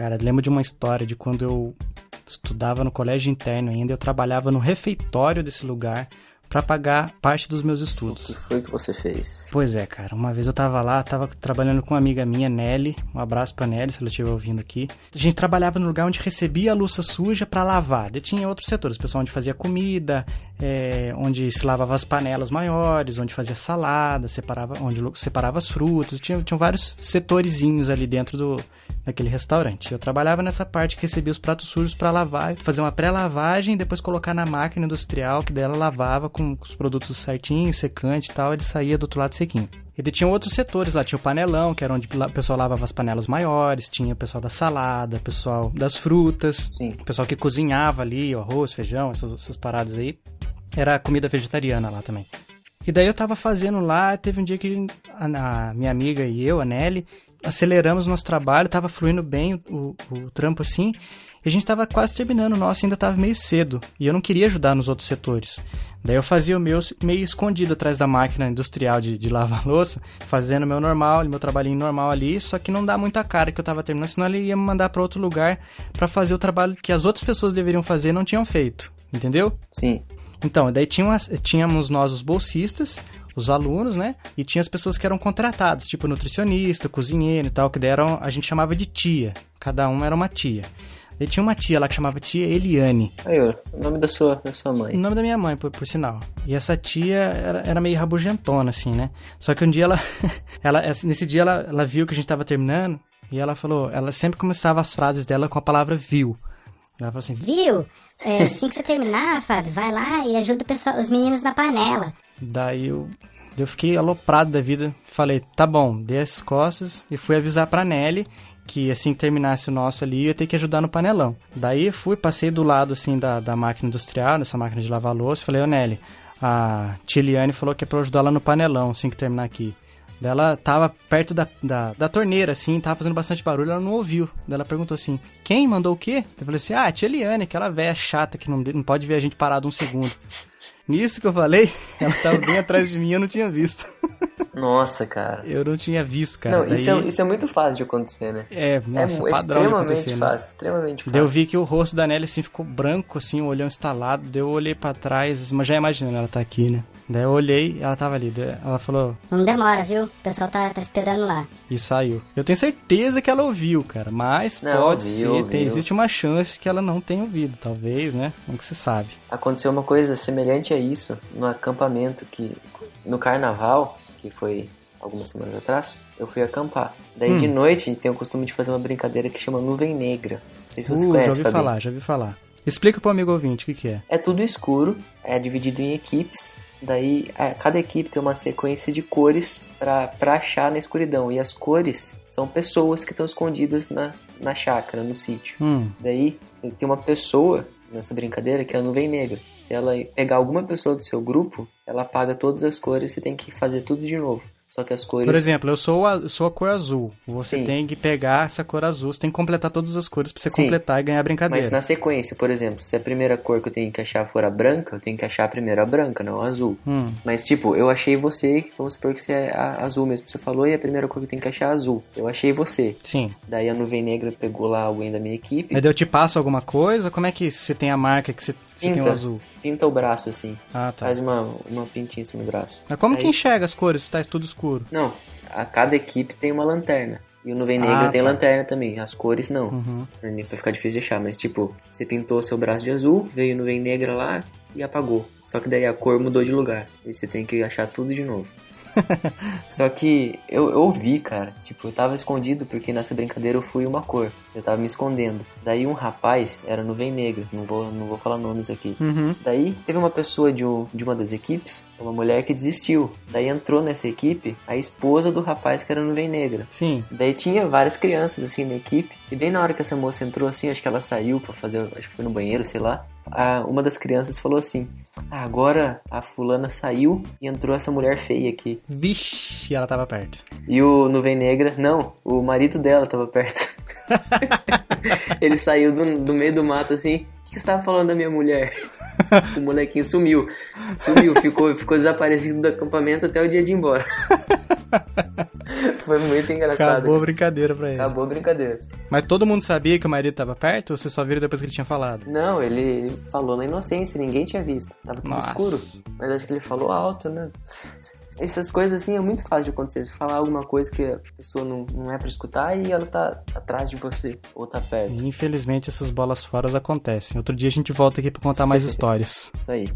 Cara, lembro de uma história de quando eu estudava no colégio interno ainda, eu trabalhava no refeitório desse lugar para pagar parte dos meus estudos. O que foi que você fez? Pois é, cara. Uma vez eu tava lá, tava trabalhando com uma amiga minha, Nelly. Um abraço pra Nelly, se ela estiver ouvindo aqui. A gente trabalhava no lugar onde recebia a louça suja para lavar. E tinha outros setores, o pessoal onde fazia comida, é, onde se lavava as panelas maiores, onde fazia salada, separava, onde separava as frutas. Tinha, tinham vários setorizinhos ali dentro do, daquele restaurante. Eu trabalhava nessa parte que recebia os pratos sujos para lavar, fazer uma pré-lavagem, depois colocar na máquina industrial que dela lavava com com os produtos certinhos, secante e tal, ele saía do outro lado sequinho. Ele tinha outros setores lá, tinha o panelão, que era onde o pessoal lavava as panelas maiores, tinha o pessoal da salada, o pessoal das frutas, Sim. o pessoal que cozinhava ali, o arroz, feijão, essas, essas paradas aí. Era comida vegetariana lá também. E daí eu tava fazendo lá, teve um dia que a, a minha amiga e eu, a Nelly, aceleramos nosso trabalho, tava fluindo bem o, o, trampo assim, e a gente tava quase terminando o nosso, ainda tava meio cedo, e eu não queria ajudar nos outros setores. Daí eu fazia o meu meio escondido atrás da máquina industrial de, de lavar louça, fazendo o meu normal, meu trabalhinho normal ali, só que não dá muita cara que eu tava terminando, senão ele ia me mandar para outro lugar para fazer o trabalho que as outras pessoas deveriam fazer e não tinham feito. Entendeu? Sim. Então, daí tínhamos, tínhamos nós os bolsistas, os alunos, né? E tinha as pessoas que eram contratadas, tipo nutricionista, cozinheiro e tal, que deram, a gente chamava de tia. Cada um era uma tia. Ele tinha uma tia lá que chamava tia Eliane. Aí, ó, o nome da sua, da sua mãe. O nome da minha mãe, por, por sinal. E essa tia era, era meio rabugentona, assim, né? Só que um dia ela. ela nesse dia ela, ela viu que a gente tava terminando. E ela falou. Ela sempre começava as frases dela com a palavra viu. Ela falou assim: Viu? É, assim que você terminar, Fábio, vai lá e ajuda o pessoal, os meninos na panela. Daí eu, eu fiquei aloprado da vida. Falei, tá bom, dei as costas e fui avisar pra Nelly que assim que terminasse o nosso ali, eu ia ter que ajudar no panelão. Daí fui, passei do lado assim da, da máquina industrial, dessa máquina de lavar louça, falei, ô Nelly, a Tiliane falou que é pra eu ajudar ela no panelão, assim que terminar aqui. Ela tava perto da, da, da, torneira, assim, tava fazendo bastante barulho, ela não ouviu. Ela perguntou assim, quem mandou o quê? Eu falei assim, ah, a tia Eliane, aquela velha chata que não, não pode ver a gente parado um segundo. Nisso que eu falei, ela tava bem atrás de mim eu não tinha visto. Nossa, cara. Eu não tinha visto, cara. Não, Daí... isso, é, isso é muito fácil de acontecer, né? É, nossa, é, padrão extremamente de acontecer, fácil, né? extremamente fácil. Daí eu vi que o rosto da Nelly, assim, ficou branco, assim, o olhão instalado. Daí eu olhei pra trás, mas já imaginando ela tá aqui, né? Daí eu olhei, ela tava ali. Ela falou... Não demora, viu? O pessoal tá, tá esperando lá. E saiu. Eu tenho certeza que ela ouviu, cara. Mas não, pode ouviu, ser, ouviu. Tem, existe uma chance que ela não tenha ouvido. Talvez, né? Nunca se sabe. Aconteceu uma coisa semelhante a isso no acampamento que... No carnaval, que foi algumas semanas atrás, eu fui acampar. Daí Hum. de noite a gente tem o costume de fazer uma brincadeira que chama nuvem negra. Não sei se você Uh, já conhece, ouvi Fabinho. falar, já ouvi falar. Explica pro amigo ouvinte o que que é. É tudo escuro, é dividido em equipes. Daí a- cada equipe tem uma sequência de cores pra, pra achar na escuridão. E as cores são pessoas que estão escondidas na, na chácara, no sítio. Hum, Daí tem uma pessoa nessa brincadeira que é a nuvem negra. Se ela pegar alguma pessoa do seu grupo, ela apaga todas as cores e tem que fazer tudo de novo. Só que as cores. Por exemplo, eu sou, a, sou a cor azul. Você Sim. tem que pegar essa cor azul, você tem que completar todas as cores pra você Sim. completar e ganhar a brincadeira. Mas na sequência, por exemplo, se a primeira cor que eu tenho que achar for a branca, eu tenho que achar primeiro a branca, não a azul. Hum. Mas tipo, eu achei você, vamos supor que você é a azul mesmo, você falou, e a primeira cor que eu tenho que achar é azul. Eu achei você. Sim. Daí a nuvem negra pegou lá alguém da minha equipe, Mas daí eu te passo alguma coisa? Como é que você tem a marca que você, você tem o Pinta. azul? pinta o braço assim, Ah, tá. faz uma, uma pintinha assim no braço. Mas como Aí- que enxerga as cores se tá tudo escuro? Não, a cada equipe tem uma lanterna. E o nuvem negra Ah, tem tá. lanterna também, as cores não. Uhum. Pra ficar difícil de achar, mas tipo, você pintou seu braço de azul, veio nuvem negra lá e apagou. Só que daí a cor mudou de lugar. E você tem que achar tudo de novo. Só que eu, eu vi, cara. Tipo, eu tava escondido porque nessa brincadeira eu fui uma cor. Eu tava me escondendo. Daí um rapaz era nuvem negra. Não vou, não vou falar nomes aqui. Uhum. Daí teve uma pessoa de, um- de uma das equipes, uma mulher que desistiu. Daí entrou nessa equipe a esposa do rapaz que era nuvem negra. Sim. Daí tinha várias crianças assim na equipe. E bem na hora que essa moça entrou assim, acho que ela saiu pra fazer, acho que foi no banheiro, sei lá. A- uma das crianças falou assim: ah, agora a fulana saiu e entrou essa mulher feia aqui. Vixe, ela tava perto. E o Nuvem Negra, não, o marido dela tava perto. Ele saiu do, do meio do mato assim. O que você tava falando da minha mulher? o molequinho sumiu. Sumiu, ficou, ficou desaparecido do acampamento até o dia de ir embora. Foi muito engraçado. Acabou a brincadeira pra ele. Acabou a brincadeira. Mas todo mundo sabia que o marido tava perto ou você só viram depois que ele tinha falado? Não, ele, ele falou na inocência, ninguém tinha visto. Tava tudo Nossa. escuro. Mas acho que ele falou alto, né? Essas coisas assim é muito fácil de acontecer. Você falar alguma coisa que a pessoa não, não é pra escutar e ela tá atrás de você ou tá perto. Infelizmente essas bolas fora acontecem. Outro dia a gente volta aqui pra contar mais histórias. Isso aí.